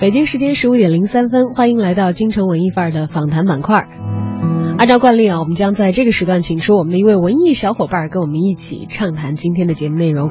北京时间十五点零三分，欢迎来到京城文艺范儿的访谈板块。按照惯例啊，我们将在这个时段请出我们的一位文艺小伙伴，跟我们一起畅谈今天的节目内容。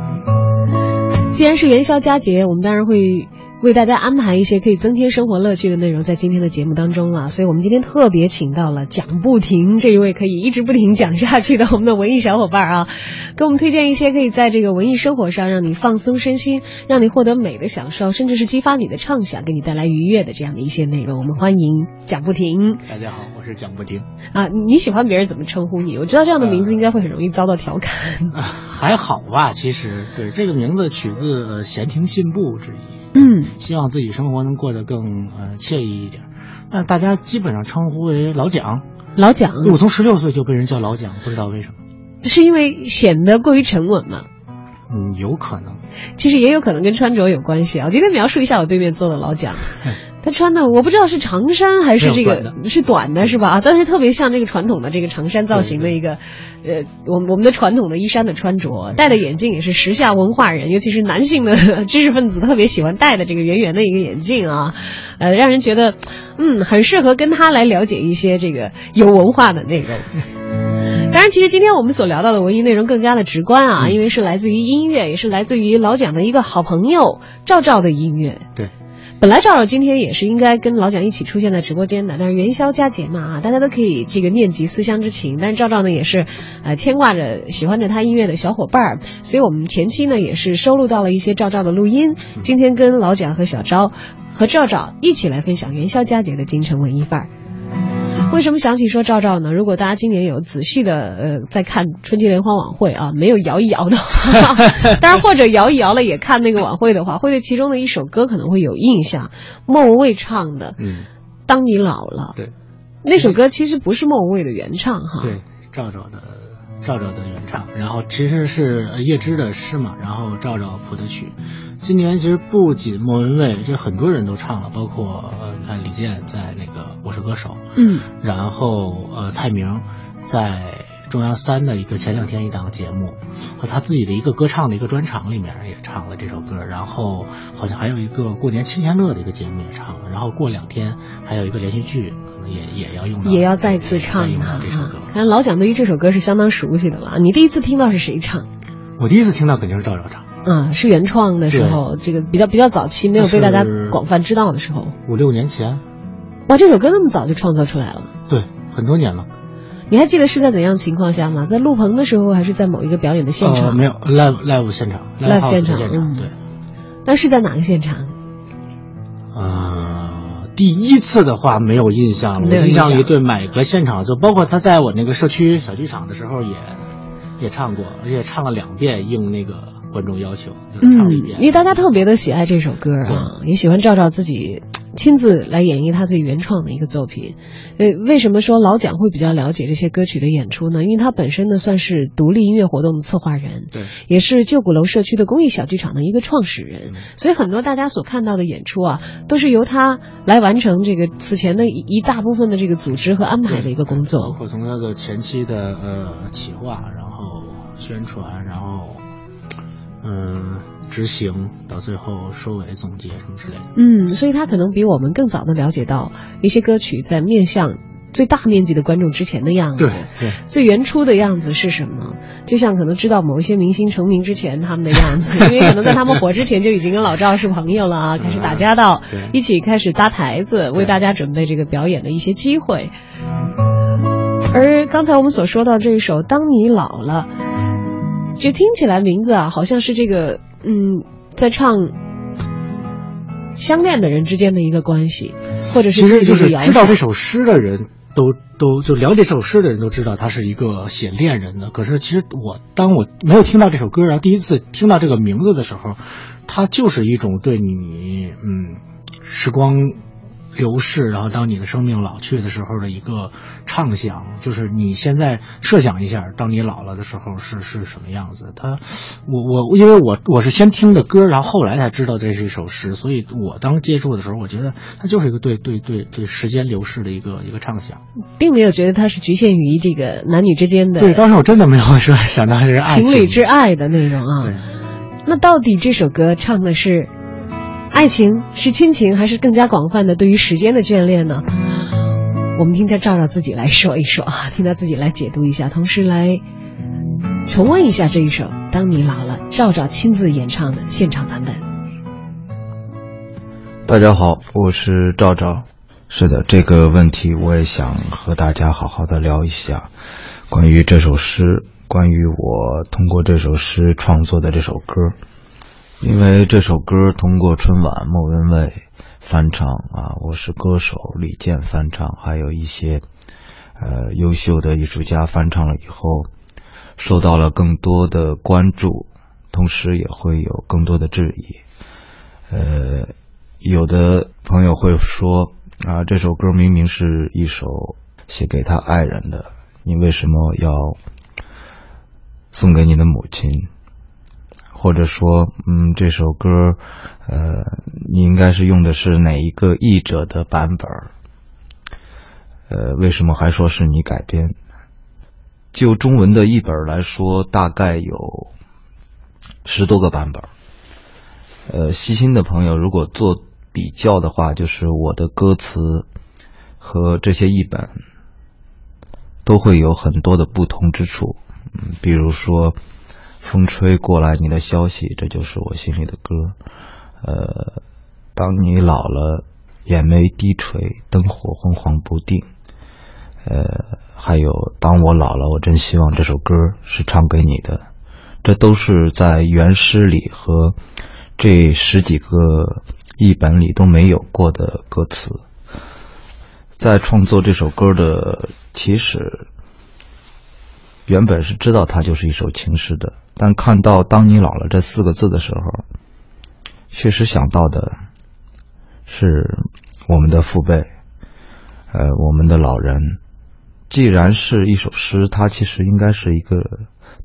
既然是元宵佳节，我们当然会为大家安排一些可以增添生活乐趣的内容在今天的节目当中了。所以我们今天特别请到了讲不停这一位可以一直不停讲下去的我们的文艺小伙伴啊，给我们推荐一些可以在这个文艺生活上让你放松身心，让你获得美的享受，甚至是激发你的畅想，给你带来愉悦的这样的一些内容。我们欢迎讲不停大家好，我是讲不停。啊！你喜欢别人怎么称呼你？我知道这样的名字应该会很容易遭到调侃。啊，还好吧，其实对这个名字取自呃闲庭信步之意，嗯，希望自己生活能过得更呃惬意一点。那大家基本上称呼为老蒋，老蒋我从十六岁就被人叫老蒋，不知道为什么。是因为显得过于沉稳吗？嗯，有可能。其实也有可能跟穿着有关系啊。我今天描述一下我对面坐的老蒋，他穿的我不知道是长衫还是这个短是短的是吧？但是特别像这个传统的这个长衫造型的一个，呃，我们我们的传统的衣衫的穿着，戴的眼镜也是时下文化人，尤其是男性的知识分子特别喜欢戴的这个圆圆的一个眼镜啊，呃，让人觉得嗯很适合跟他来了解一些这个有文化的内容。当然，其实今天我们所聊到的文艺内容更加的直观啊，嗯因为是来自于音乐，也是来自于老蒋的一个好朋友赵赵的音乐。对，本来赵赵今天也是应该跟老蒋一起出现在直播间的，但是元宵佳节嘛啊，大家都可以这个念及思乡之情。但是赵赵呢也是，呃，牵挂着喜欢着他音乐的小伙伴儿，所以我们前期呢也是收录到了一些赵赵的录音。今天跟老蒋和小昭和赵赵一起来分享元宵佳节的京城文艺范儿。为什么想起说赵赵呢？如果大家今年有仔细的呃在看春节联欢晚会啊，没有摇一摇的话，当然或者摇一摇了也看那个晚会的话，会对其中的一首歌可能会有印象，莫文蔚唱的《嗯，当你老了》。对，那首歌其实不是莫文蔚的原唱哈。对，赵赵的赵赵的原唱，然后其实是呃叶芝的诗嘛，然后赵赵谱的曲。今年其实不仅莫文蔚，这很多人都唱了，包括呃，你看李健在那个《我是歌手》，嗯，然后呃，蔡明在中央三的一个前两天一档节目和他自己的一个歌唱的一个专场里面也唱了这首歌，然后好像还有一个过年亲天乐的一个节目也唱了，然后过两天还有一个连续剧可能也也要用到，也要再次唱再用它到这首歌。看老蒋对于这首歌是相当熟悉的了。你第一次听到是谁唱？我第一次听到肯定是赵照唱，啊，是原创的时候，这个比较比较早期，没有被大家广泛知道的时候。五六年前，哇，这首歌那么早就创作出来了。对，很多年了。你还记得是在怎样情况下吗？在录棚的时候，还是在某一个表演的现场？呃，没有 live live 现场 live 现场现场，嗯对。那是在哪个现场？呃，第一次的话没有印象了，我印象里对每个现场，就包括他在我那个社区小剧场的时候也也唱过，而且唱了两遍，应那个观众要求，就是唱了一嗯，因为大家特别的喜爱这首歌啊，也喜欢赵赵自己亲自来演绎他自己原创的一个作品。呃，为什么说老蒋会比较了解这些歌曲的演出呢？因为他本身呢算是独立音乐活动的策划人，对，也是旧鼓楼社区的公益小剧场的一个创始人，嗯所以很多大家所看到的演出啊，都是由他来完成这个此前的一一大部分的这个组织和安排的一个工作包。括从他的前期的呃企划，然后宣传，然后嗯、执行，到最后收尾总结什么之类的。嗯，所以他可能比我们更早的了解到一些歌曲在面向最大面积的观众之前的样子。对对，最原初的样子是什么？就像可能知道某一些明星成名之前他们的样子，因为可能在他们火之前就已经跟老赵是朋友了啊，开始打交道，对一起开始搭台子，为大家准备这个表演的一些机会。而刚才我们所说到这一首《当你老了》，就听起来名字啊，好像是这个嗯，在唱相恋的人之间的一个关系，或者是其实就是知道这首诗的人都都就了解这首诗的人都知道他是一个写恋人的。可是其实我当我没有听到这首歌，然后第一次听到这个名字的时候，它就是一种对你嗯时光流逝，然后当你的生命老去的时候的一个畅想，就是你现在设想一下，当你老了的时候是是什么样子。他我我因为我我是先听的歌，然后后来才知道这是一首诗，所以我当接触的时候，我觉得它就是一个对对对对时间流逝的一个一个畅想。并没有觉得它是局限于这个男女之间的对，当时我真的没有说想到是爱情侣之爱的内容啊。那到底这首歌唱的是爱情、是亲情，还是更加广泛的对于时间的眷恋呢？我们听他赵赵自己来说一说啊，听他自己来解读一下，同时来重温一下这一首《当你老了》，赵赵亲自演唱的现场版本。大家好，我是赵赵。是的，这个问题我也想和大家好好的聊一下，关于这首诗，关于我通过这首诗创作的这首歌。因为这首歌通过春晚莫文蔚翻唱啊，我是歌手李健翻唱，还有一些呃优秀的艺术家翻唱了以后，受到了更多的关注，同时也会有更多的质疑。呃，有的朋友会说啊，这首歌明明是一首写给他爱人的，你为什么要送给你的母亲？或者说，嗯，这首歌，呃，你应该是用的是哪一个译者的版本？呃，为什么还说是你改编？就中文的译本来说，大概有十多个版本。呃，细心的朋友如果做比较的话，就是我的歌词和这些译本都会有很多的不同之处。嗯，比如说。风吹过来，你的消息，这就是我心里的歌。呃，当你老了，眼眉低垂，灯火昏黄不定。呃，还有，当我老了，我真希望这首歌是唱给你的。这都是在原诗里和这十几个译本里都没有过的歌词。在创作这首歌的起始。原本是知道它就是一首情诗的，但看到“当你老了”这四个字的时候，确实想到的是我们的父辈，呃，我们的老人。既然是一首诗，它其实应该是一个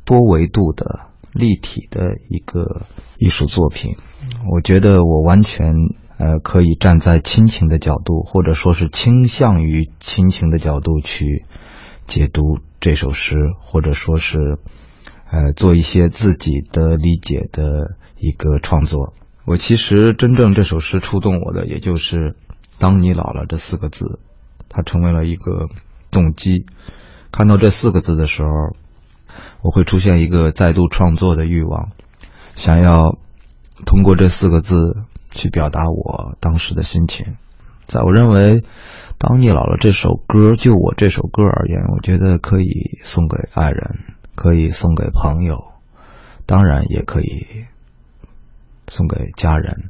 多维度的、立体的一个艺术作品。我觉得我完全呃可以站在亲情的角度，或者说是倾向于亲情的角度去解读。这首诗，或者说是，呃，做一些自己的理解的一个创作。我其实真正这首诗触动我的，也就是“当你老了”这四个字，它成为了一个动机。看到这四个字的时候，我会出现一个再度创作的欲望，想要通过这四个字去表达我当时的心情。在我认为。当你老了，这首歌就我这首歌而言，我觉得可以送给爱人，可以送给朋友，当然也可以送给家人，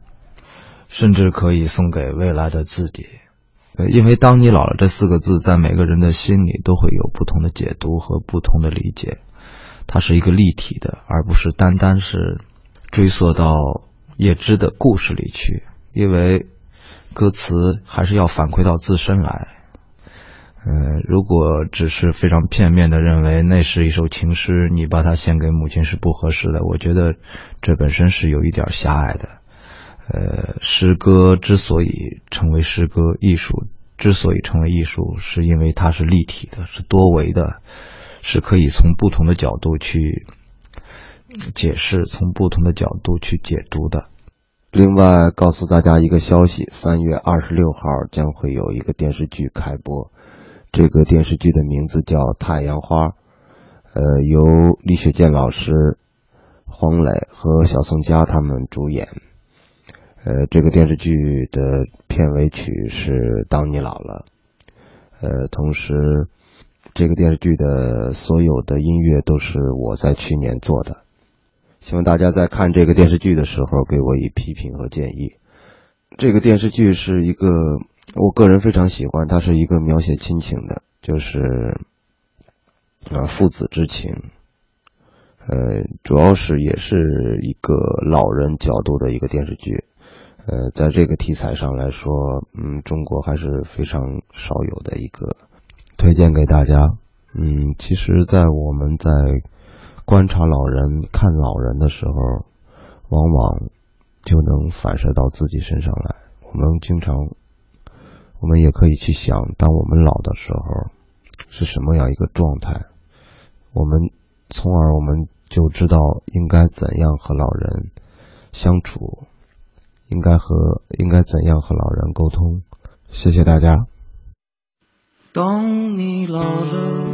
甚至可以送给未来的自己。因为“当你老了”这四个字，在每个人的心里都会有不同的解读和不同的理解，它是一个立体的，而不是单单是追溯到叶芝的故事里去，因为。歌词还是要反馈到自身来，嗯，如果只是非常片面的认为那是一首情诗，你把它献给母亲是不合适的。我觉得这本身是有一点狭隘的。呃，诗歌之所以成为诗歌，艺术之所以成为艺术，是因为它是立体的，是多维的，是可以从不同的角度去解释，从不同的角度去解读的。另外，告诉大家一个消息：三月二十六号将会有一个电视剧开播。这个电视剧的名字叫《太阳花》，呃，由李雪健老师、黄磊和小宋佳他们主演。呃，这个电视剧的片尾曲是《当你老了》。呃，同时，这个电视剧的所有的音乐都是我在去年做的。希望大家在看这个电视剧的时候给我以批评和建议。这个电视剧是一个我个人非常喜欢，它是一个描写亲情的，就是啊父子之情，呃，主要是也是一个老人角度的一个电视剧，呃，在这个题材上来说，嗯，中国还是非常少有的一个，推荐给大家。嗯，其实，在我们在观察老人、看老人的时候，往往就能反射到自己身上来。我们经常，我们也可以去想，当我们老的时候是什么样一个状态，我们从而我们就知道应该怎样和老人相处，应该和应该怎样和老人沟通。谢谢大家。当你老了，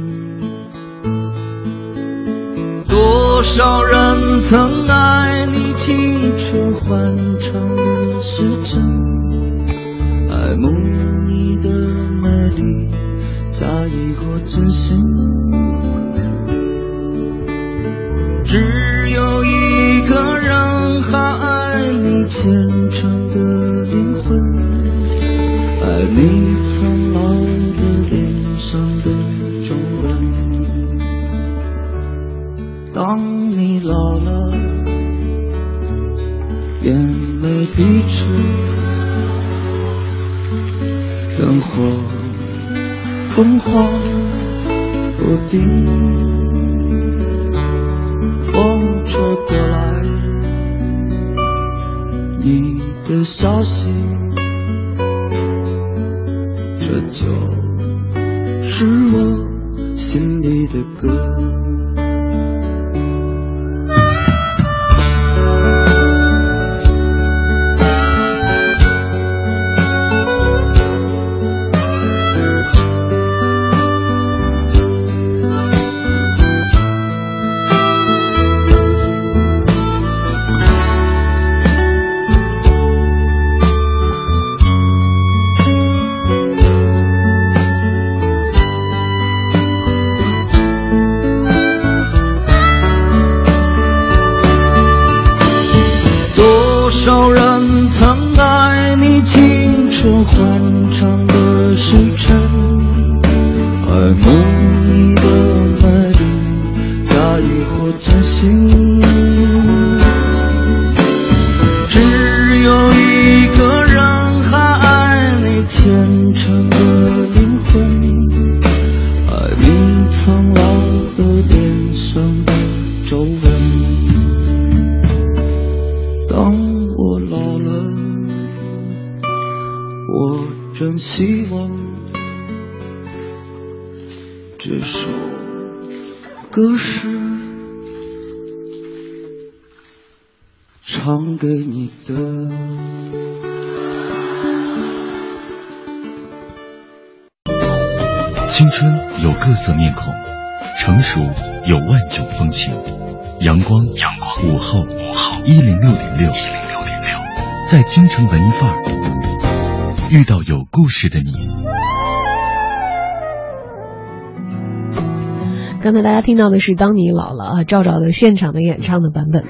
多少人曾爱你青春欢畅的时，爱慕你的美丽，假意或真心。或真心。京城文艺范儿遇到有故事的你。刚才大家听到的是《当你老了》啊，赵赵的现场的演唱的版本。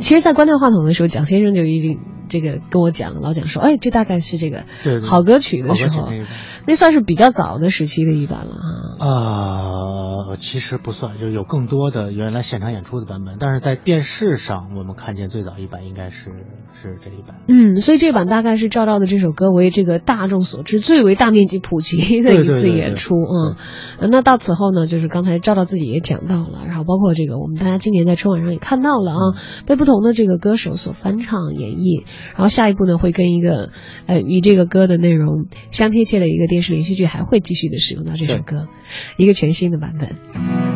其实，在关掉话筒的时候，蒋先生就已经这个跟我讲，老蒋说，哎，这大概是这个好歌曲的时候那，那算是比较早的时期的一版了啊。呃，其实不算，就有更多的原来现场演出的版本，但是在电视上我们看见最早一版应该是是这一版。嗯，所以这版大概是赵照的这首歌为这个大众所知最为大面积普及的一次演出啊、嗯。那到此后呢，就是刚才赵照自己也讲到了，然后包括这个我们大家今年在春晚上也看到了啊，被不同的这个歌手所翻唱演绎，然后下一步呢会跟一个呃与这个歌的内容相贴切的一个电视连续剧还会继续的使用到这首歌，一个全新的版本。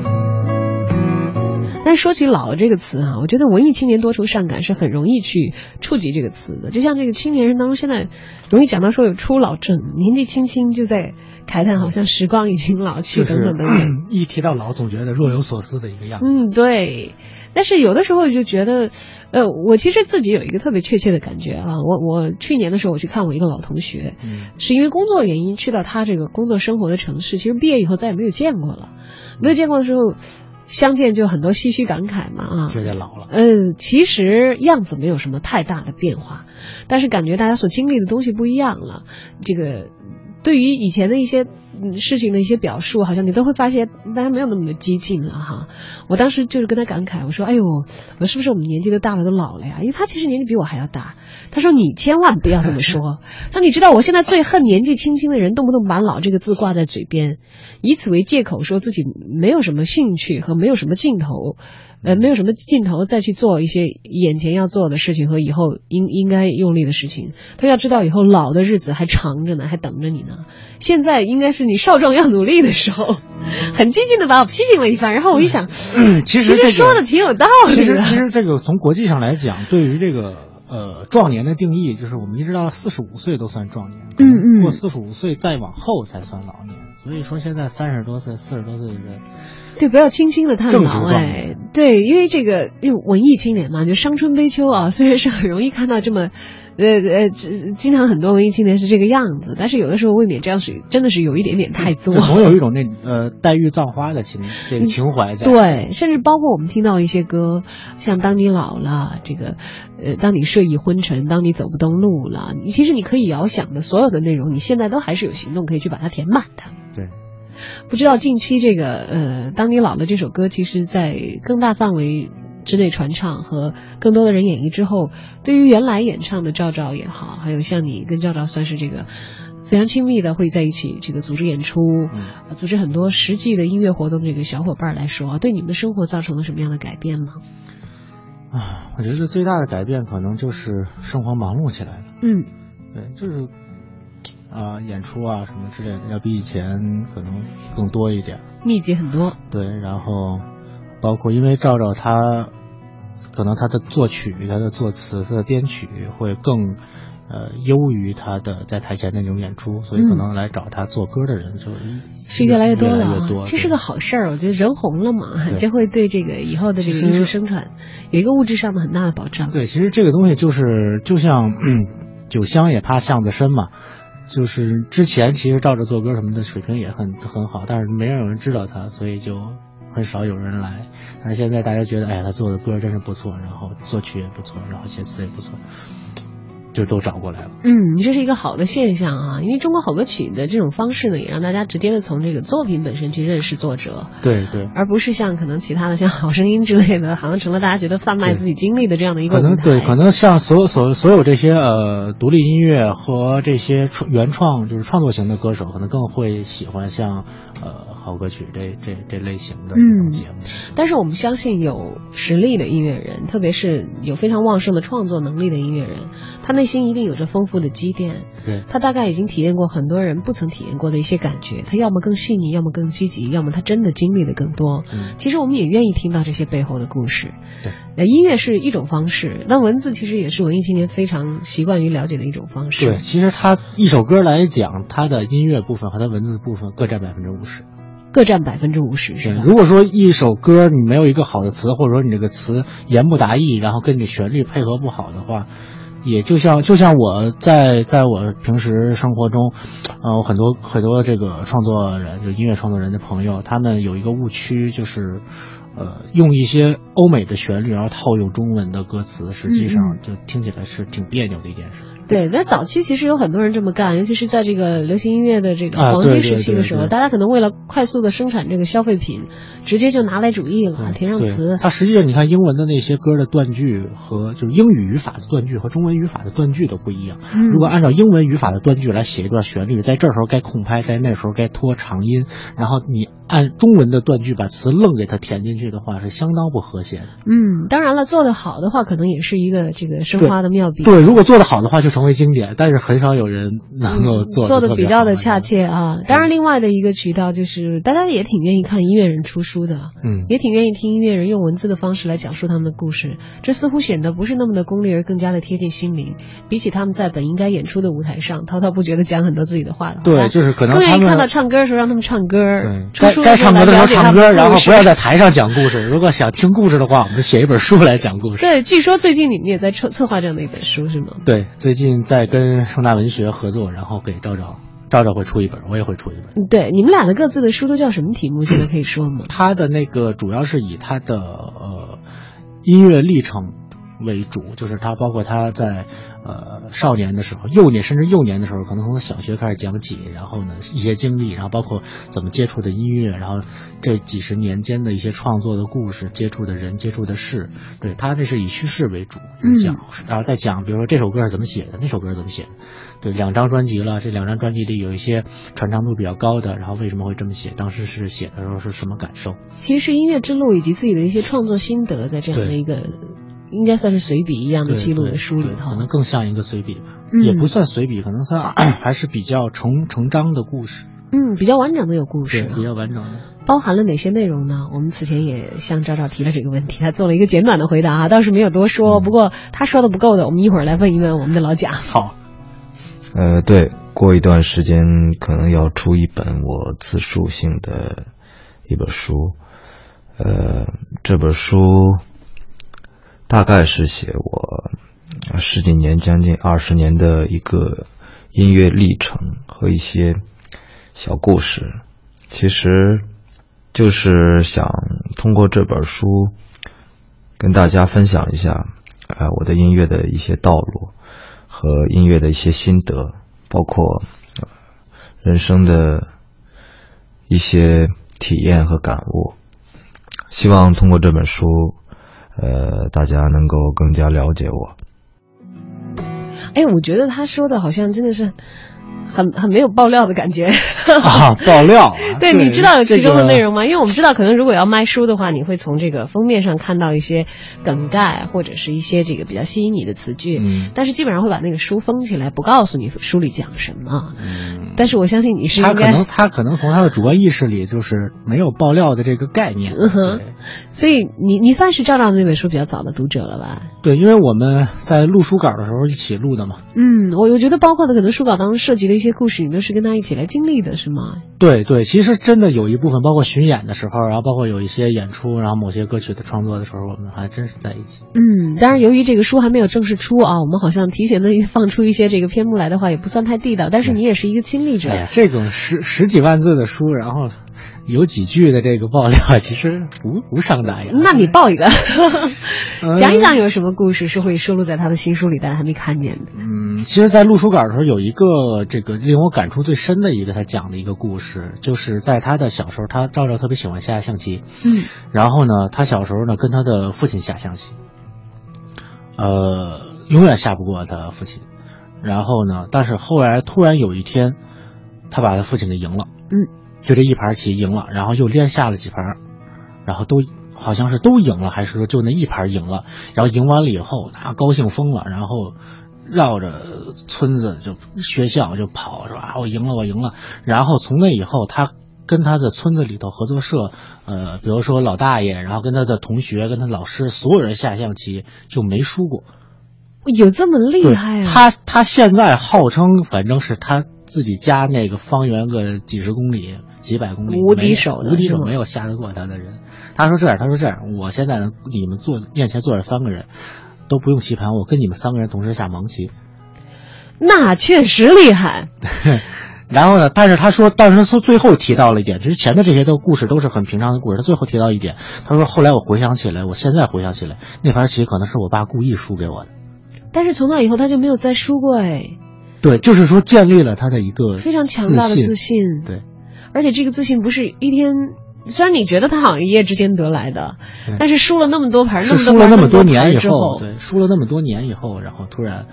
那但说起“老”这个词啊，我觉得文艺青年多愁善感是很容易去触及这个词的。就像这个青年人当中，现在容易讲到说有初老症，年纪轻轻就在慨叹，好像时光已经老去就是等等等等。一提到老，总觉得若有所思的一个样子。嗯，对。但是有的时候就觉得，呃，我其实自己有一个特别确切的感觉啊。我我去年的时候我去看我一个老同学，嗯是因为工作原因去到他这个工作生活的城市，其实毕业以后再也没有见过了。没有见过的时候，相见就很多唏嘘感慨嘛啊。觉得老了。嗯，其实样子没有什么太大的变化，但是感觉大家所经历的东西不一样了。这个对于以前的一些嗯事情的一些表述，好像你都会发现大家没有那么的激进了哈。我当时就是跟他感慨，我说：“哎呦，我是不是我们年纪都大了，都老了呀？”因为他其实年纪比我还要大。他说：“你千万不要这么说。他说你知道我现在最恨年纪轻轻的人，动不动把‘老’这个字挂在嘴边，以此为借口说自己没有什么兴趣和没有什么劲头。”呃，没有什么劲头再去做一些眼前要做的事情和以后应应该用力的事情。他要知道以后老的日子还长着呢，还等着你呢。现在应该是你少壮要努力的时候，很激进的把我批评了一番。然后我一想，嗯，其实这个说的挺有道理的。其实其实这个从国际上来讲，对于这个呃壮年的定义，就是我们一直到四十五岁都算壮年，嗯嗯过四十五岁再往后才算老年。所以说现在三十多岁、四十多岁的人，对，不要轻轻的叹老哎年。对，因为这个因为文艺青年嘛，就伤春悲秋啊，虽然是很容易看到这么。呃呃，这经常很多文艺青年是这个样子，但是有的时候未免这样是真的是有一点点太作就。总有一种那呃黛玉葬花的情这个情怀在。对，甚至包括我们听到一些歌，像当你老了，这个，呃，当你睡意昏沉，当你走不动路了，你其实你可以遥想的所有的内容，你现在都还是有行动可以去把它填满的。对，不知道近期这个呃，当你老了这首歌，其实在更大范围之内传唱和更多的人演绎之后，对于原来演唱的赵赵也好，还有像你跟赵赵算是这个。非常亲密的会在一起，这个组织演出，呃组织很多实际的音乐活动，这个小伙伴来说，对你们的生活造成了什么样的改变吗？啊，我觉得最大的改变可能就是生活忙碌起来了。嗯，对，就是啊、演出啊什么之类的，要比以前可能更多一点。密集很多。对，然后包括因为赵赵他可能他的作曲、他的作词、他的编曲会更呃优于他的在台前那种演出，所以可能来找他做歌的人就、嗯是越来越多了啊，越越多。这是个好事儿。我觉得人红了嘛，对就会对这个以后的这个艺术生产有一个物质上的很大的保障。对，其实这个东西就是就像嗯，酒香也怕巷子深嘛。就是之前其实照着做歌什么的水平也很很好，但是没有人知道他，所以就很少有人来。但是现在大家觉得，哎呀，他做的歌真是不错，然后作曲也不错，然后写词也不错，就都找过来了。嗯，这是一个好的现象啊，因为中国好歌曲的这种方式呢，也让大家直接的从这个作品本身去认识作者，对对，而不是像可能其他的像好声音之类的，好像成了大家觉得贩卖自己经历的这样的一个。可能对，可能像所有所所有这些呃独立音乐和这些原创就是创作型的歌手，可能更会喜欢像呃好歌曲这这这类型的这种节目。但是我们相信有实力的音乐人，特别是有非常旺盛的创作能力的音乐人，他内心一定有着丰富的积淀。对，他大概已经体验过很多人不曾体验过的一些感觉，他要么更细腻，要么更积极，要么他真的经历的更多。嗯其实我们也愿意听到这些背后的故事。对，呃，音乐是一种方式，那文字其实也是文艺青年非常习惯于了解的一种方式。对，其实他一首歌来讲，他的音乐部分和他文字部分各占百分之五十。各占百分之五十，是？如果说一首歌你没有一个好的词，或者说你这个词言不达意，然后跟你旋律配合不好的话，也就像就像我在在我平时生活中，呃，我很多很多这个创作人，就音乐创作人的朋友，他们有一个误区，就是呃，用一些欧美的旋律，然后套用中文的歌词，实际嗯上就听起来是挺别扭的一件事。对，那早期其实有很多人这么干，尤其是在这个流行音乐的这个啊黄金时期的时候，对大家可能为了快速的生产这个消费品，直接就拿来主义了，填上词。它实际上你看英文的那些歌的断句和就是英语语法的断句和中文语法的断句都不一样。嗯如果按照英文语法的断句来写一段旋律，在这时候该空拍，在那时候该拖长音，然后你按中文的断句把词愣给它填进去的话，是相当不和谐的。嗯，当然了，做得好的话，可能也是一个这个生花的妙笔。对，如果做得好的话，就成成为经典，但是很少有人能够做做的比较的的恰切啊。当然，另外的一个渠道就是大家也挺愿意看音乐人出书的，嗯也挺愿意听音乐人用文字的方式来讲述他们的故事。这似乎显得不是那么的功利，而更加的贴近心灵。比起他们在本应该演出的舞台上滔滔不绝的讲很多自己的话的话，对，就是可能他们更愿意看到唱歌的时候让他们唱歌，对，该该唱歌的时候唱歌，然后不要在。在台上讲故事。如果想听故事的话，我们就写一本书来讲故事。对，据说最近你们也在策策划这样的一本书，是吗？对，最近在跟盛大文学合作，然后给赵赵，赵赵会出一本，我也会出一本。对，你们俩的各自的书都叫什么题目？现在可以说吗？他的那个主要是以他的呃音乐历程为主，就是他包括他在呃少年的时候、幼年甚至幼年的时候，可能从他小学开始讲起，然后呢一些经历，然后包括怎么接触的音乐，然后这几十年间的一些创作的故事、接触的人、接触的事，对他这是以叙事为主就是讲，然后再讲，比如说这首歌是怎么写的，那首歌是怎么写的，对，两张专辑了，这两张专辑里有一些传唱度比较高的，然后为什么会这么写，当时是写的时候是什么感受？其实是音乐之路以及自己的一些创作心得，在这样的一个应该算是随笔一样的记录的书里头可。能更像一个随笔吧，嗯也不算随笔，可能算 还是比较成成章的故事，嗯，比较完整的有故事比较完整的。包含了哪些内容呢？我们此前也向赵赵提了这个问题，他做了一个简短的回答啊，倒是没有多说。不过他说的不够的，我们一会儿来问一问我们的老贾。好，呃，对，过一段时间可能要出一本我自述性的一本书，呃，这本书大概是写我十几年、将近二十年的一个音乐历程和一些小故事，其实就是想通过这本书跟大家分享一下，呃，我的音乐的一些道路。和音乐的一些心得，包括、人生的一些体验和感悟。希望通过这本书，呃，大家能够更加了解我。哎，我觉得他说的好像真的是很很没有爆料的感觉。啊，爆料啊！对，你知道有其中的内容。容吗？因为我们知道，可能如果要卖书的话，你会从这个封面上看到一些梗概，或者是一些这个比较吸引你的词句。嗯但是基本上会把那个书封起来，不告诉你书里讲什么。嗯，但是我相信你是应该他可能他可能从他的主观意识里就是没有爆料的这个概念。嗯哼所以你你算是赵赵那本书比较早的读者了吧？对，因为我们在录书稿的时候一起录的嘛。嗯，我我觉得包括的可能书稿当中涉及的一些故事，你都是跟他一起来经历的，是吗？对对，其实真的有一部分，包括巡演的时候，然后包括有一些演出，然后某些歌曲的创作的时候，我们还真是在一起。嗯，当然，由于这个书还没有正式出啊，我们好像提前的 放出一些这个篇目来的话，也不算太地道。但是你也是一个亲历者，哎，这种十十几万字的书，然后有几句的这个爆料，其实无无伤大雅。那你报一个，嗯讲一讲有什么故事是会收录在他的新书里，大家还没看见的。嗯，其实，在录书稿的时候，有一个这个令我感触最深的一个他讲的一个故事，就是在他的小时候，他赵赵特别喜欢下象棋，嗯然后呢，他小时候呢跟他的父亲下象棋，呃，永远下不过他父亲。然后呢，但是后来突然有一天，他把他父亲给赢了，嗯，就这一盘棋赢了，然后又连下了几盘，然后都好像是都赢了，还是说就那一盘赢了？然后赢完了以后，他高兴疯了，然后绕着村子就学校就跑，说啊我赢了，我赢了。然后从那以后，他跟他的村子里头合作社，呃，比如说老大爷，然后跟他的同学、跟他老师，所有人下象棋就没输过。有这么厉害啊？他他现在号称，反正是他自己家那个方圆个几十公里、几百公里，无敌手的无敌手没有下得过他的人。他说这样，他说这样，我现在你们坐面前坐着三个人，都不用棋盘，我跟你们三个人同时下盲棋。那确实厉害。然后呢？但是他说，但是他说最后提到了一点，之前的这些的故事都是很平常的故事。他最后提到一点，他说后来我回想起来，我现在回想起来，那盘棋可能是我爸故意输给我的。但是从那以后他就没有再输过哎，对，就是说建立了他的一个非常强大的自自信。对，而且这个自信不是一天，虽然你觉得他好像一夜之间得来的，但是输了那么多盘，是输了那么多多年以后，对，输了那么多年以后，然后突然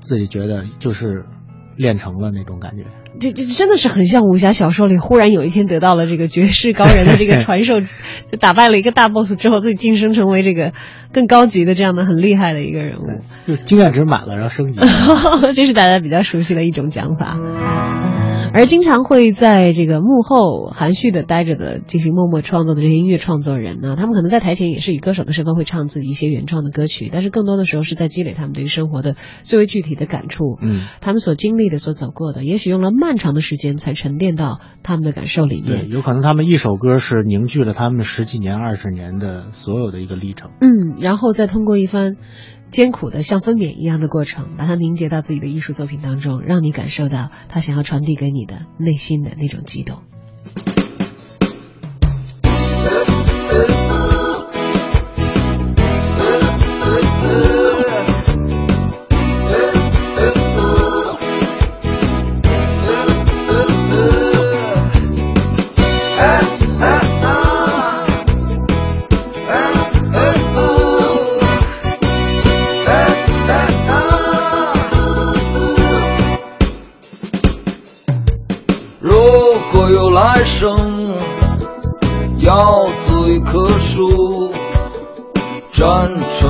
自己觉得就是练成了那种感觉。这这真的是很像武侠小说里，忽然有一天得到了这个绝世高人的这个传授，就打败了一个大 boss 之后，自己晋升成为这个更高级的这样的很厉害的一个人物，就经验值满了，然后升级。这是大家比较熟悉的一种讲法。而经常会在这个幕后含蓄的待着的，进行默默创作的这些音乐创作人呢，他们可能在台前也是以歌手的身份会唱自己一些原创的歌曲，但是更多的时候是在积累他们对于生活的最为具体的感触，嗯，他们所经历的、所走过的，也许用了漫长的时间才沉淀到他们的感受里面对，面。有可能他们一首歌是凝聚了他们十几年、二十年的所有的一个历程。嗯，然后再通过一番艰苦的像分娩一样的过程，把它凝结到自己的艺术作品当中，让你感受到他想要传递给你的内心的那种激动。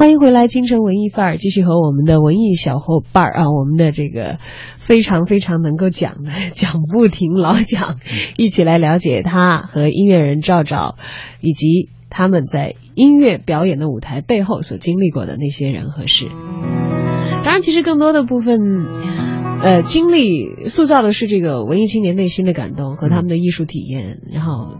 欢迎回来，京城文艺范儿，继续和我们的文艺小伙伴儿啊，我们的这个非常非常能够讲的讲不停老讲，一起来了解他和音乐人赵赵，以及他们在音乐表演的舞台背后所经历过的那些人和事。当然，其实更多的部分，呃，经历塑造的是这个文艺青年内心的感动和他们的艺术体验，然后。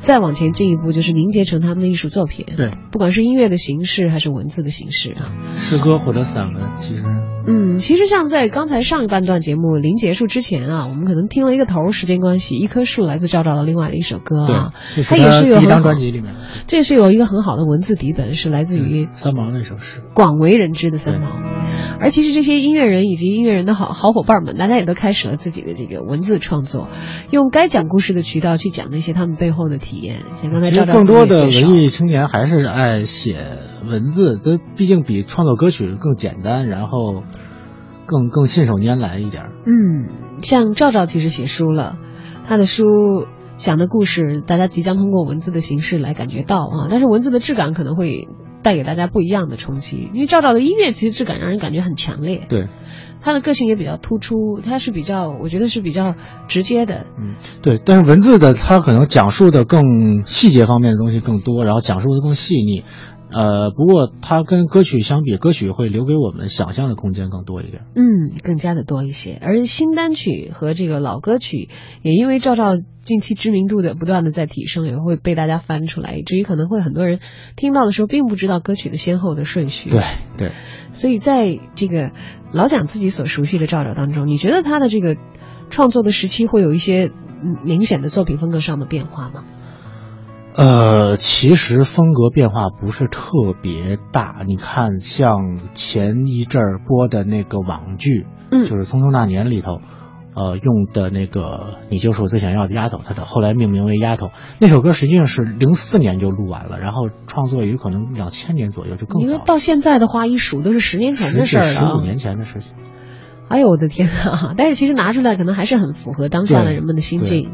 再往前进一步，就是凝结成他们的艺术作品。对，不管是音乐的形式还是文字的形式啊，诗歌或者散文，其实嗯，其实像在刚才上一半段节目临结束之前啊，我们可能听了一个头，时间关系，一棵树来自赵赵的另外的一首歌啊，对，它也是有第一张专辑里面，这也是有一个很好的文字底本，是来自于三毛那首诗。广为人知的三毛。而其实这些音乐人以及音乐人的好好伙伴们，大家也都开始了自己的这个文字创作，用该讲故事的渠道去讲那些他们背后的体验。像刚才其实赵赵更多的文艺青年还是爱写文字，这毕竟比创作歌曲更简单，然后更更信手拈来一点儿。嗯，像赵赵其实写书了，他的书讲的故事，大家即将通过文字的形式来感觉到啊，但是文字的质感可能会带给大家不一样的冲击，因为赵赵的音乐其实质感让人感觉很强烈，对，他的个性也比较突出，他是比较，我觉得是比较直接的，嗯，对。但是文字的他可能讲述的更细节方面的东西更多，然后讲述的更细腻。呃，不过它跟歌曲相比，歌曲会留给我们想象的空间更多一点。嗯，更加的多一些。而新单曲和这个老歌曲，也因为赵照近期知名度的不断的在提升，也会被大家翻出来，以至于可能会很多人听到的时候并不知道歌曲的先后的顺序。对对。所以在这个老蒋自己所熟悉的赵照当中，你觉得他的这个创作的时期会有一些嗯明显的作品风格上的变化吗？呃，其实风格变化不是特别大。你看，像前一阵儿播的那个网剧，嗯就是《匆匆那年》里头，呃，用的那个“你就是我最想要的丫头”，它的后来命名为《丫头》那首歌，实际上是零四年就录完了，然后创作于可能两千年左右，就更早。因为到现在的话，一数都是十年前的事儿了啊，十五年前的事情。哎呦我的天啊！但是其实拿出来可能还是很符合当下的人们的心境。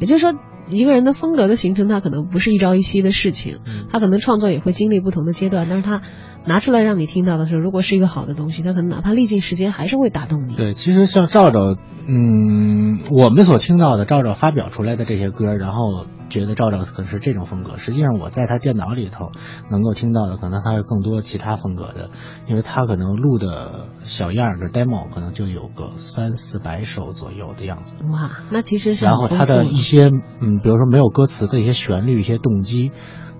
也就是说，一个人的风格的形成，他可能不是一朝一夕的事情，嗯他可能创作也会经历不同的阶段。但是他拿出来让你听到的时候，如果是一个好的东西，它可能哪怕历尽时间，还是会打动你。对，其实像赵赵，嗯，我们所听到的赵赵发表出来的这些歌，然后觉得赵赵可能是这种风格。实际上，我在他电脑里头能够听到的，可能他有更多其他风格的，因为他可能录的小样儿的 demo 可能就有个三四百首左右的样子。哇，那其实是然后他的一些，嗯，比如说没有歌词的一些旋律、一些动机，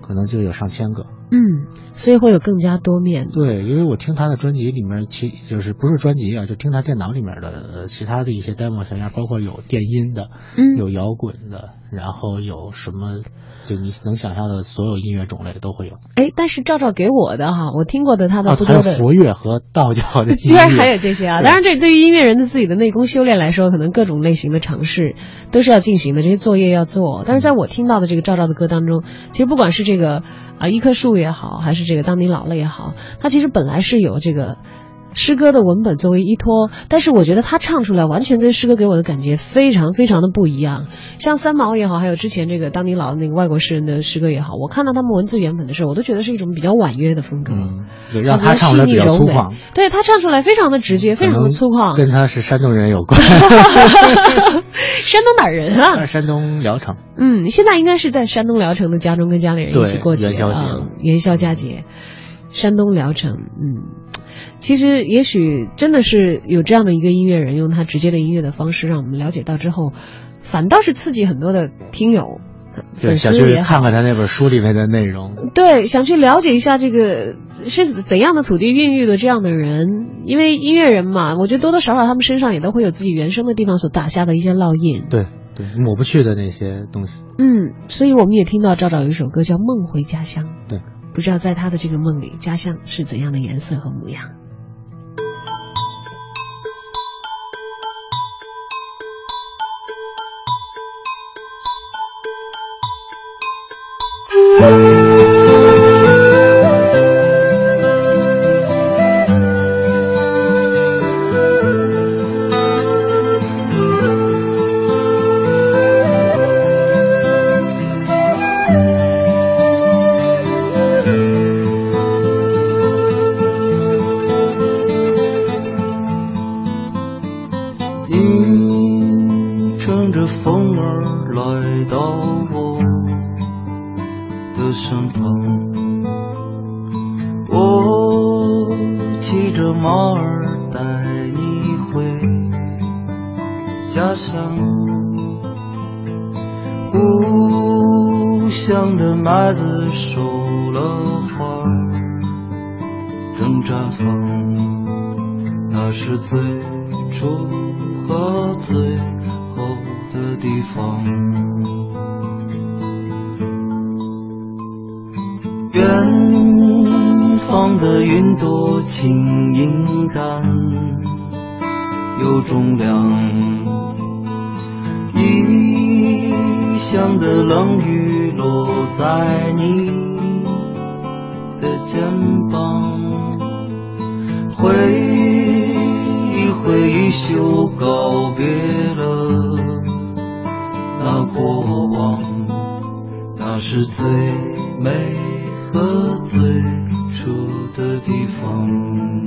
可能就有上千个。嗯，所以会有更加多面。对，因为我听他的专辑里面，其就是不是专辑啊，就听他电脑里面的呃其他的一些 demo 小样，包括有电音的，嗯有摇滚的，然后有什么，就你能想象的所有音乐种类都会有。哎，但是赵赵给我的哈，我听过的他的哦，不多的，还有佛乐和道教的，居然还有这些啊！当然，这对于音乐人的自己的内功修炼来说，可能各种类型的尝试都是要进行的，这些作业要做。但是在我听到的这个赵赵的歌当中，其实不管是这这个啊、一棵树也好，还是这个当你老了也好，它其实本来是有这个。诗歌的文本作为依托，但是我觉得他唱出来完全跟诗歌给我的感觉非常非常的不一样。像三毛也好，还有之前这个当你老的那个外国诗人的诗歌也好，我看到他们文字原本的时候，我都觉得是一种比较婉约的风格。让他唱出来比较粗犷，对他唱出来非常的直接，非常的粗犷。跟他是山东人有关。山东哪儿人啊？山东聊城。嗯，现在应该是在山东聊城的家中跟家里人一起过节元宵节、啊，元宵佳节，山东聊城。嗯，其实也许真的是有这样的一个音乐人，用他直接的音乐的方式，让我们了解到之后，反倒是刺激很多的听友。对，想去看看他那本书里面的内容。对，想去了解一下这个是怎样的土地孕育的这样的人，因为音乐人嘛，我觉得多多少少他们身上也都会有自己原生的地方所打下的一些烙印。对对，抹不去的那些东西。嗯，所以我们也听到赵赵有一首歌叫《梦回家乡》。对，不知道在他的这个梦里，家乡是怎样的颜色和模样。你和最初的地方。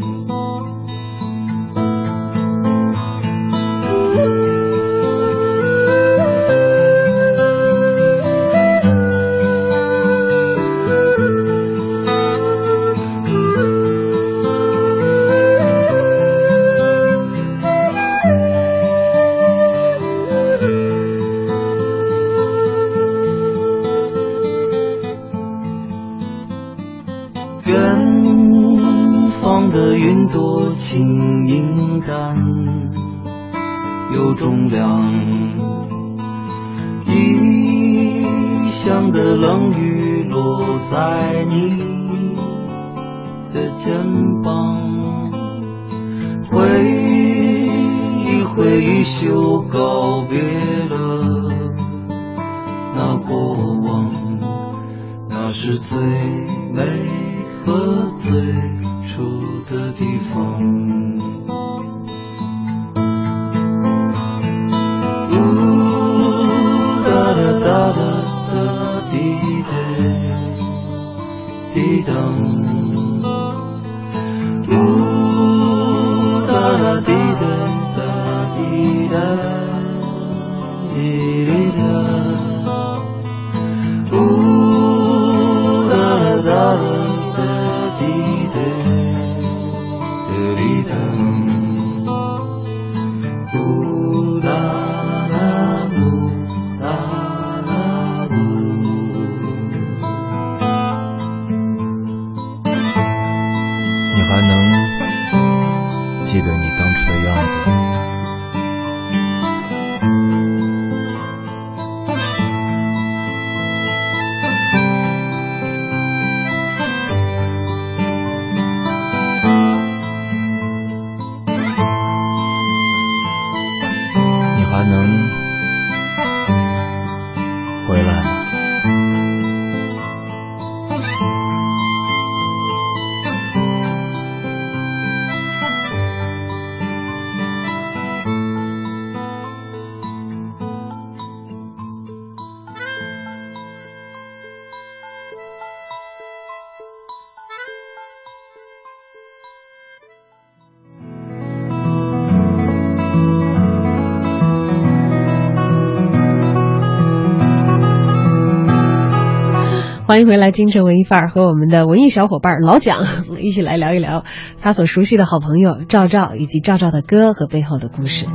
欢迎回来，京城文艺范儿和我们的文艺小伙伴老蒋一起来聊一聊他所熟悉的好朋友赵照以及赵照的歌和背后的故事。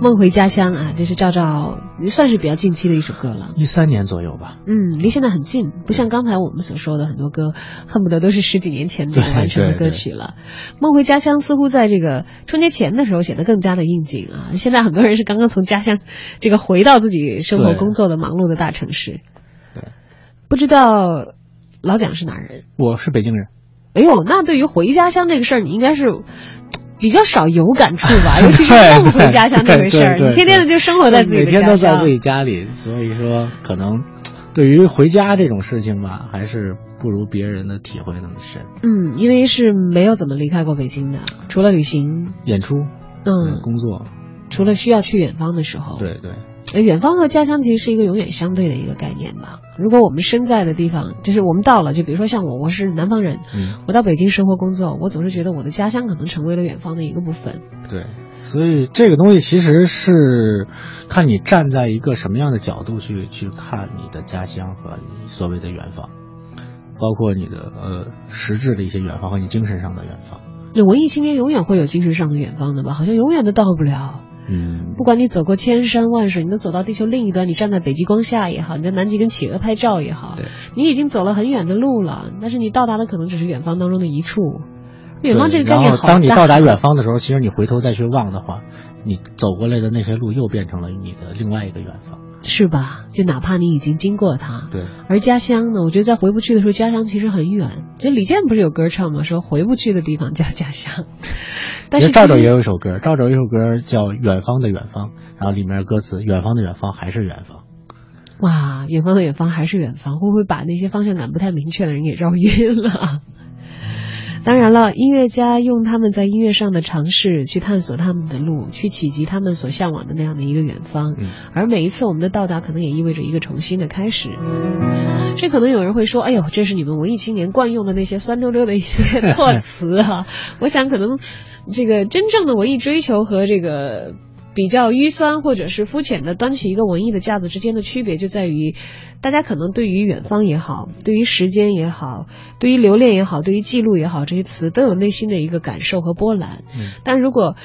梦回家乡啊，这是赵照算是比较近期的一首歌了，一三年左右吧。嗯，离现在很近，不像刚才我们所说的很多歌，恨不得都是十几年前就完成的歌曲了。梦回家乡似乎在这个春节前的时候显得更加的应景啊。现在很多人是刚刚从家乡这个回到自己生活工作的忙碌的大城市。对，不知道老蒋是哪人？我是北京人。哎呦，那对于回家乡这个事儿，你应该是。比较少有感触吧，尤其是梦回家乡这回事儿，你天天的就生活在自己的每天都在自己家里，所以说可能对于回家这种事情吧，还是不如别人的体会那么深。嗯，因为是没有怎么离开过北京的，除了旅行、演出、嗯，工作，除了需要去远方的时候。对对。远方和家乡其实是一个永远相对的一个概念吧。如果我们身在的地方，就是我们到了，就比如说像我，我是南方人，嗯，我到北京生活工作，我总是觉得我的家乡可能成为了远方的一个部分。对，所以这个东西其实是看你站在一个什么样的角度去去看你的家乡和你所谓的远方，包括你的呃实质的一些远方和你精神上的远方。那文艺青年永远会有精神上的远方的吧？好像永远都到不了。嗯，不管你走过千山万水，你都走到地球另一端，你站在北极光下也好，你在南极跟企鹅拍照也好，对，你已经走了很远的路了，但是你到达的可能只是远方当中的一处。远方这个概念好当你到达远方的时候，其实你回头再去望的话，你走过来的那些路又变成了你的另外一个远方。是吧？就哪怕你已经经过它，对。而家乡呢？我觉得在回不去的时候，家乡其实很远。就李健不是有歌唱吗？说回不去的地方叫家乡。但是赵赵也有一首歌，赵赵有一首歌叫《远方的远方》，然后里面歌词“远方的远方还是远方”。哇，远方的远方还是远方，会不会把那些方向感不太明确的人给绕晕了？当然了，音乐家用他们在音乐上的尝试去探索他们的路，去企及他们所向往的那样的一个远方。嗯，而每一次我们的到达，可能也意味着一个重新的开始。这可能有人会说：“哎呦，这是你们文艺青年惯用的那些酸溜溜的一些 措辞啊！”我想，可能这个真正的文艺追求和这个。比较迂酸或者是肤浅的端起一个文艺的架子之间的区别就在于，大家可能对于远方也好，对于时间也好，对于留恋也好，对于记录也好，这些词都有内心的一个感受和波澜。嗯，但如果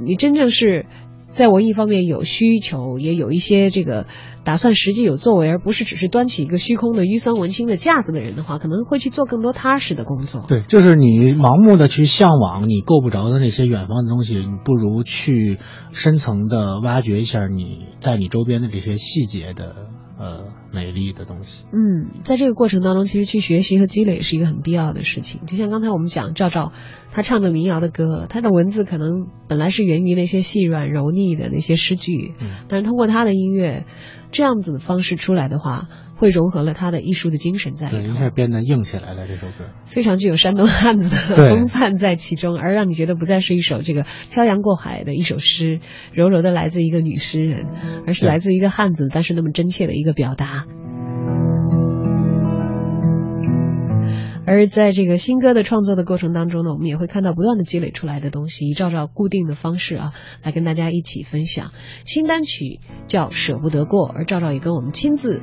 你真正是。在文艺方面有需求，也有一些这个打算实际有作为，而不是只是端起一个虚空的淤酸文青的架子的人的话，可能会去做更多踏实的工作。对，就是你盲目的去向往你够不着的那些远方的东西，你不如去深层的挖掘一下你在你周边的这些细节的呃美丽的东西。嗯，在这个过程当中，其实去学习和积累是一个很必要的事情。就像刚才我们讲赵照。他唱的民谣的歌，他的文字可能本来是源于那些细软柔腻的那些诗句，但是通过他的音乐这样子的方式出来的话，会融合了他的艺术的精神在里头，一下变得硬起来了。这首歌非常具有山东汉子的风范在其中，而让你觉得不再是一首这个漂洋过海的一首诗，柔柔的来自一个女诗人，而是来自一个汉子，但是那么真切的一个表达。而在这个新歌的创作的过程当中呢，我们也会看到不断的积累出来的东西，以照照固定的方式啊，来跟大家一起分享。新单曲叫《舍不得过》，而照照也跟我们亲自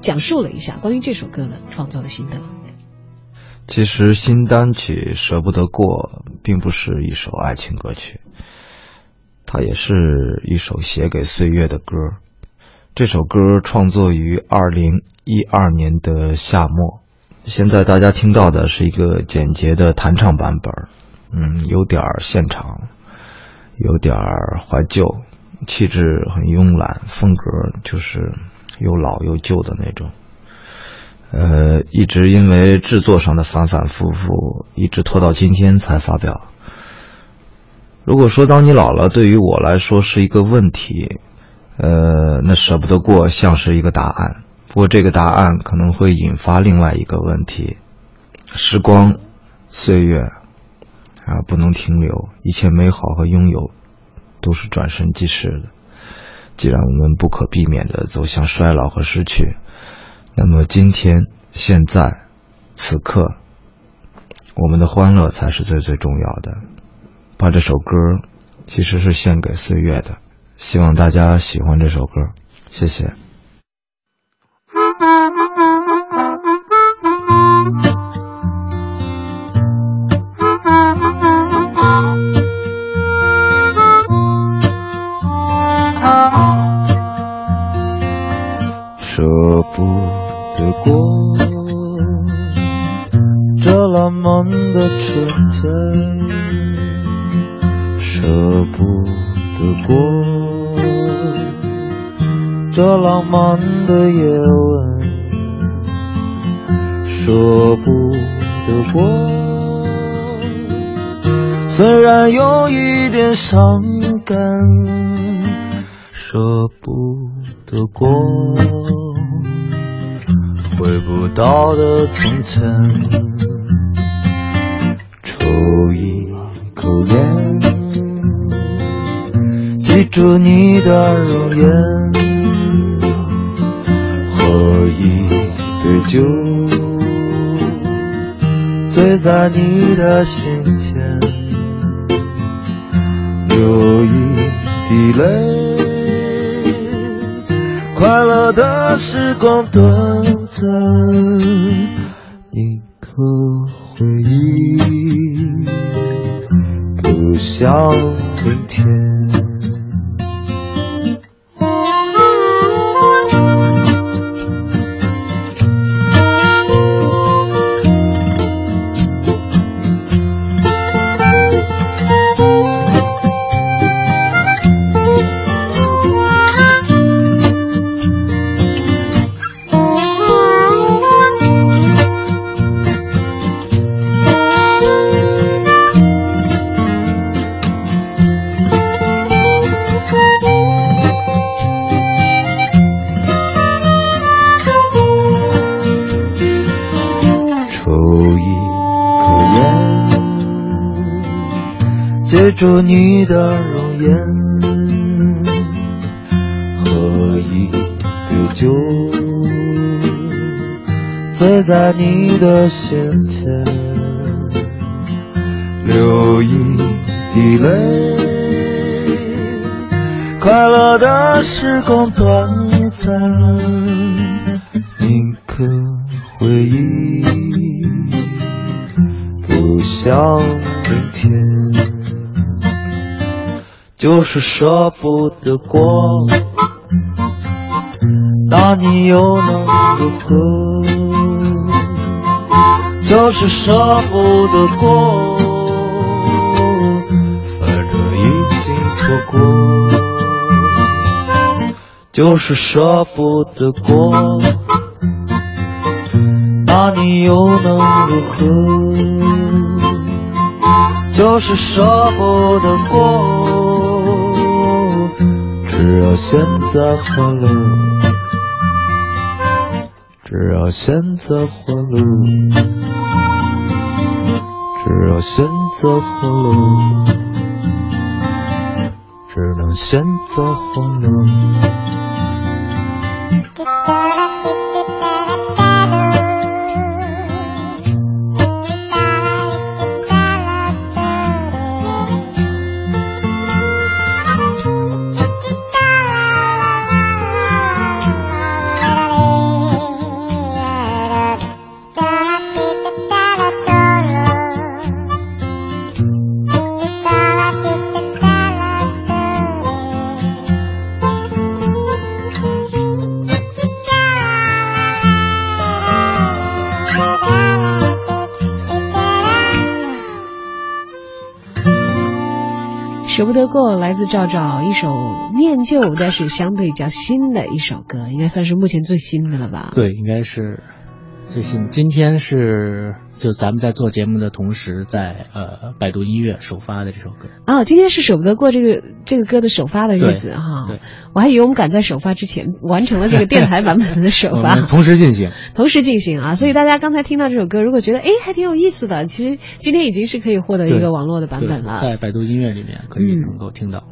讲述了一下关于这首歌的创作的心得。其实新单曲《舍不得过》并不是一首爱情歌曲，它也是一首写给岁月的歌。这首歌创作于二零一二年的夏末。现在大家听到的是一个简洁的弹唱版本，嗯，有点现场，有点怀旧，气质很慵懒，风格就是又老又旧的那种。呃，一直因为制作上的反反复复，一直拖到今天才发表。如果说当你老了，对于我来说是一个问题，呃，那舍不得过像是一个答案。不过这个答案可能会引发另外一个问题：时光、岁月啊，不能停留，一切美好和拥有都是转瞬即逝的。既然我们不可避免的走向衰老和失去，那么今天、现在、此刻，我们的欢乐才是最最重要的。把这首歌其实是献给岁月的，希望大家喜欢这首歌，谢谢。春天，舍不得过这浪漫的夜晚，舍不得过，虽然有一点伤感，舍不得过回不到的从前。口烟，记住你的容颜，喝一杯酒，醉在你的心间，流一滴泪。快乐的时光短暂，一颗想住你的容颜，喝一杯酒，醉在你的心前，流一滴泪。快乐的时光短暂，宁可回忆，不想就是舍不得过。那你又能如何？就是舍不得过，反正已经错过。就是舍不得过，那你又能如何？就是舍不得过，只要现在欢乐，只要现在欢乐，只要现在欢乐，只能现在欢乐。舍不得过，来自赵赵一首念旧，但是相对较新的一首歌，应该算是目前最新的了吧？对，应该是最新今天是就咱们在做节目的同时，在呃百度音乐首发的这首歌。哦，今天是舍不得过这个这个歌的首发的日子哈。对，我还以为我们赶在首发之前完成了这个电台版本的首发 们。同时进行。同时进行啊，所以大家刚才听到这首歌，如果觉得哎还挺有意思的，其实今天已经是可以获得一个网络的版本了。在百度音乐里面可以嗯能够听到。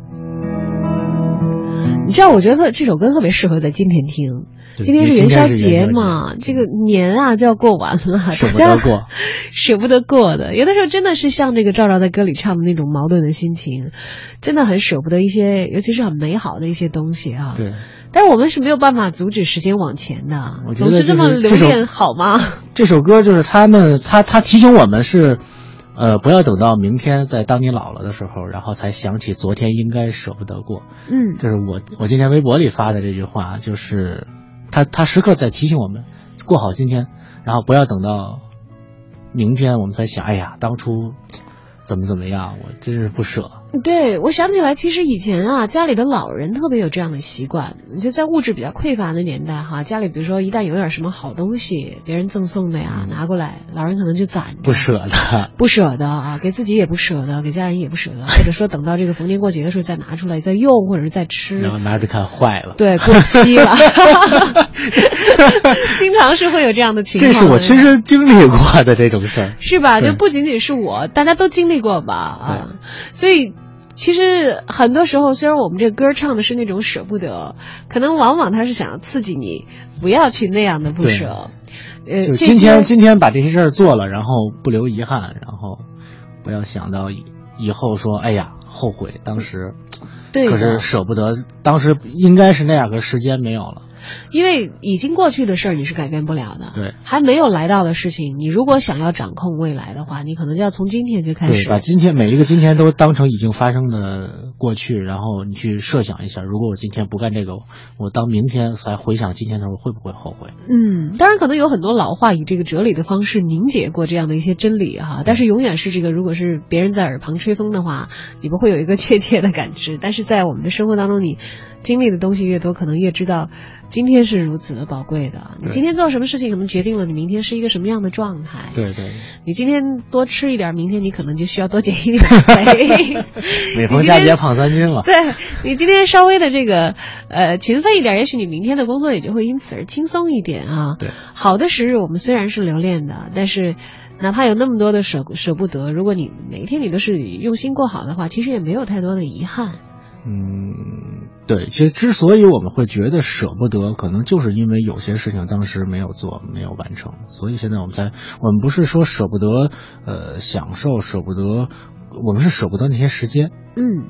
你知道，我觉得这首歌特别适合在今天听。今天是元宵节嘛，这个年啊就要过完了，舍不得过，舍不得过的。有的时候真的是像这个赵赵在歌里唱的那种矛盾的心情，真的很舍不得一些，尤其是很美好的一些东西啊。对，但我们是没有办法阻止时间往前的，我觉得总是这么留恋好吗？这首歌就是他们，他他提醒我们是，呃，不要等到明天，在当你老了的时候，然后才想起昨天应该舍不得过。嗯，就是我我今天微博里发的这句话，就是他他时刻在提醒我们过好今天，然后不要等到明天我们才想，哎呀，当初怎么怎么样，我真是不舍。对，我想起来，其实以前啊，家里的老人特别有这样的习惯，就在物质比较匮乏的年代哈，家里比如说一旦有点什么好东西，别人赠送的呀，拿过来，老人可能就攒着，不舍得，不舍得啊，给自己也不舍得，给家人也不舍得，或者说等到这个逢年过节的时候再拿出来再用，或者是再吃然。后拿着看坏了。对，过期了，经常是会有这样的情况。这是我亲身经历过的这种事儿。是吧？就不仅仅是我，大家都经历过吧？啊，所以其实很多时候，虽然我们这歌唱的是那种舍不得，可能往往他是想要刺激你不要去那样的不舍。呃，就今天今天把这些事儿做了，然后不留遗憾，然后不要想到以以后说，哎呀，后悔当时，对可是舍不得，当时应该是那样，可是时间没有了。因为已经过去的事儿你是改变不了的，对，还没有来到的事情，你如果想要掌控未来的话，你可能就要从今天就开对，始把今天每一个今天都当成已经发生的过去，然后你去设想一下，如果我今天不干这个，我当明天才回想今天的时候，会不会后悔？嗯，当然可能有很多老话以这个哲理的方式凝结过这样的一些真理哈，但是永远是这个，如果是别人在耳旁吹风的话，你不会有一个确切的感知。但是在我们的生活当中，你经历的东西越多，可能越知道今天是如此的宝贵的。你今天做什么事情，可能决定了你明天是一个什么样的状态。对对，你今天多吃一点，明天你可能就需要多减一点肥。每逢佳节胖三斤了。对你今天稍微的这个呃勤奋一点，也许你明天的工作也就会因此而轻松一点啊。对，好的时日我们虽然是留恋的，但是哪怕有那么多的舍舍不得，如果你每一天你都是用心过好的话，其实也没有太多的遗憾。嗯，对，其实之所以我们会觉得舍不得，可能就是因为有些事情当时没有做，没有完成，所以现在我们才，我们不是说舍不得，呃，享受，舍不得，我们是舍不得那些时间，嗯，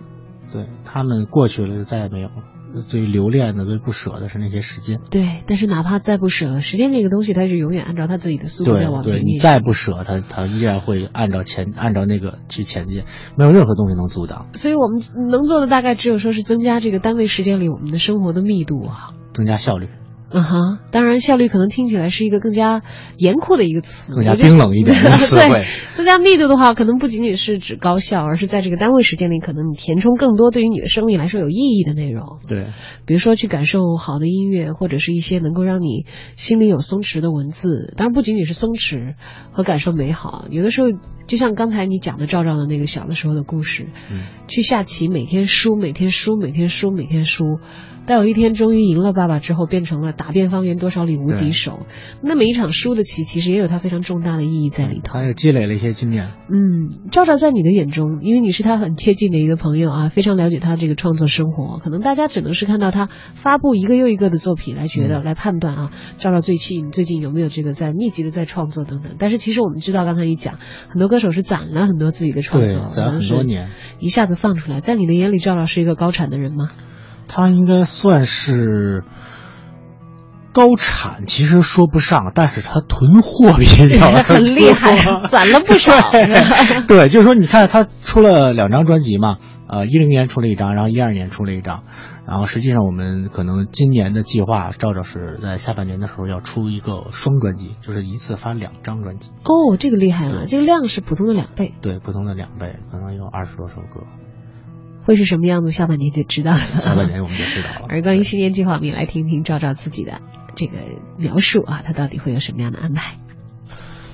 对他们过去了就再也没有了。最留恋的、最不舍的是那些时间。对，但是哪怕再不舍，时间这个东西它是永远按照它自己的速度在往前对，你。再不舍，它它依然会按照前按照那个去前进，没有任何东西能阻挡，所以我们能做的大概只有说是增加这个单位时间里我们的生活的密度啊。增加效率，嗯哼，当然效率可能听起来是一个更加严酷的一个词，更加冰冷一点的词汇对，增加密度的话，可能不仅仅是指高效，而是在这个单位时间里，可能你填充更多对于你的生命来说有意义的内容。对，比如说去感受好的音乐，或者是一些能够让你心里有松弛的文字。当然不仅仅是松弛和感受美好，有的时候就像刚才你讲的赵赵的那个小的时候的故事，嗯去下棋，每天输，每天输，每天输，每天输，到有一天终于赢了爸爸之后，变成了打遍方圆多少里无敌手。那每一场输的棋，其实也有它非常重大的意义在里头。他有积累了一些经验。嗯，赵赵在你的眼中，因为你是他很贴近的一个朋友啊，非常了解他这个创作生活，可能大家只能是看到他发布一个又一个的作品来觉得、来判断啊，赵赵最近最近有没有这个在密集的在创作等等。但是其实我们知道，刚才一讲，很多歌手是攒了很多自己的创作，，攒很多年，一下子放出来。在你的眼里，赵赵是一个高产的人吗？他应该算是高产，其实说不上，但是他囤货比较 很厉害攒了不少对，就是说，你看他出了两张专辑嘛，呃，一零年出了一张，然后一二年出了一张，然后实际上我们可能今年的计划，照着是在下半年的时候要出一个双专辑，就是一次发两张专辑，哦，这个厉害了，这个量是普通的两倍。对，普通的两倍，可能有二十多首歌。会是什么样子？下半年就知道了。下半年我们就知道了。而关于新年计划，我们也来听听赵赵自己的这个描述啊，他到底会有什么样的安排？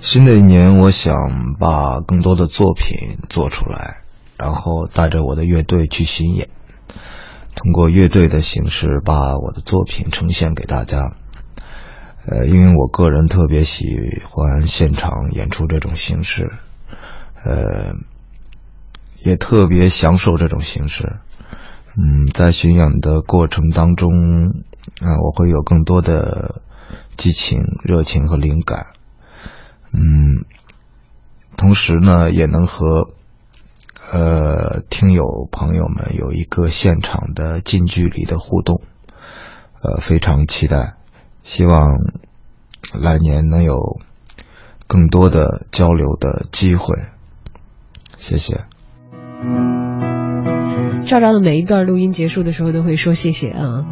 新的一年，我想把更多的作品做出来，然后带着我的乐队去巡演，通过乐队的形式把我的作品呈现给大家。呃，因为我个人特别喜欢现场演出这种形式，呃，也特别享受这种形式。嗯，在巡演的过程当中，啊、我会有更多的激情、热情和灵感。嗯，同时呢，也能和呃听友朋友们有一个现场的近距离的互动，呃，非常期待，希望来年能有更多的交流的机会，谢谢。赵赵的每一段录音结束的时候都会说谢谢啊，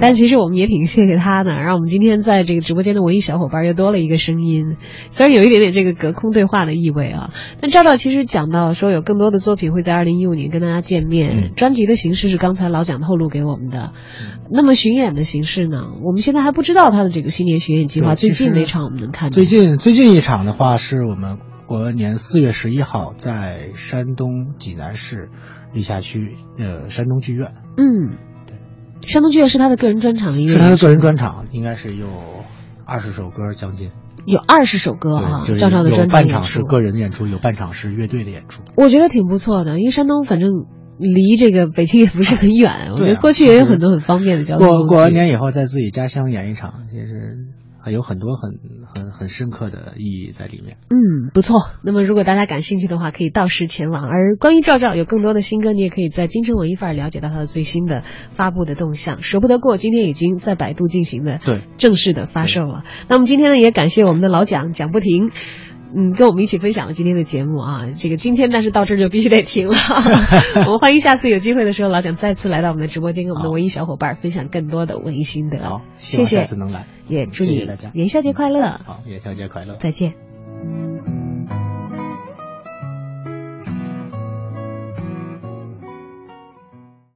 但其实我们也挺谢谢他的，让我们今天在这个直播间的文艺小伙伴又多了一个声音，虽然有一点点这个隔空对话的意味啊，但赵赵其实讲到说有更多的作品会在二零一五年跟大家见面，专辑的形式是刚才老蒋透露给我们的，那么巡演的形式呢，我们现在还不知道他的这个新年巡演计划，最近哪场我们能看到？最近最近一场的话，是我们过年四月十一号在山东济南市历下区呃山东剧院，嗯，对山东剧院是他的个人专场的音乐，是他的个人专场，应该是有二十首歌将近。有二十首歌啊，对，就是赵赵的专有场演出半场是个人演出，有半场是乐队的演出。我觉得挺不错的，因为山东反正离这个北京也不是很远，我觉得过去也有很多很方便的交通。过过完年以后，在自己家乡演一场，其实还有很多很很很深刻的意义在里面。嗯，不错。那么如果大家感兴趣的话，可以到时前往。而关于赵赵有更多的新歌，你也可以在京城文艺范儿了解到他的最新的发布的动向。舍不得过今天已经在百度进行的对正式的发售了。那么今天呢，也感谢我们的老蒋蒋不停。嗯，跟我们一起分享了今天的节目啊，这个今天但是到这儿就必须得停了。我们欢迎下次有机会的时候，老蒋再次来到我们的直播间，跟我们的文艺小伙伴分享更多的文艺心得。好，谢谢望下次能来，也祝你元宵节快乐，好，元宵节快乐，再见。